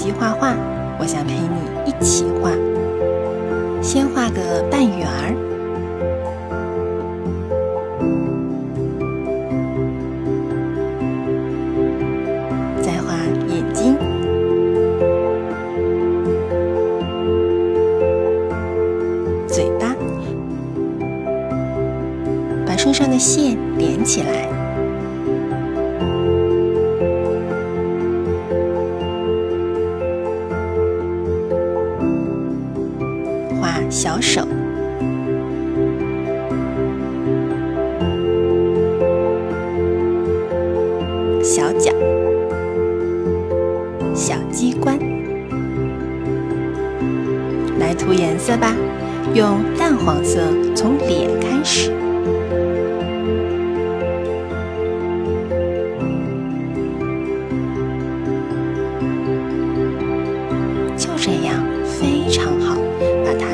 及画画，我想陪你一起画。先画个半圆儿，再画眼睛、嘴巴，把身上的线连起来。画小手、小脚、小机关，来涂颜色吧。用淡黄色，从脸开始。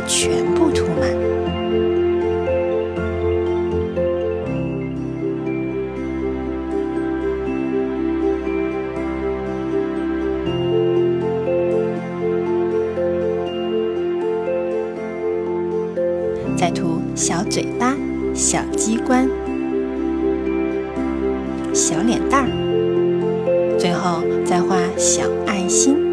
全部涂满。再涂小嘴巴、小机关、小脸蛋儿，最后再画小爱心。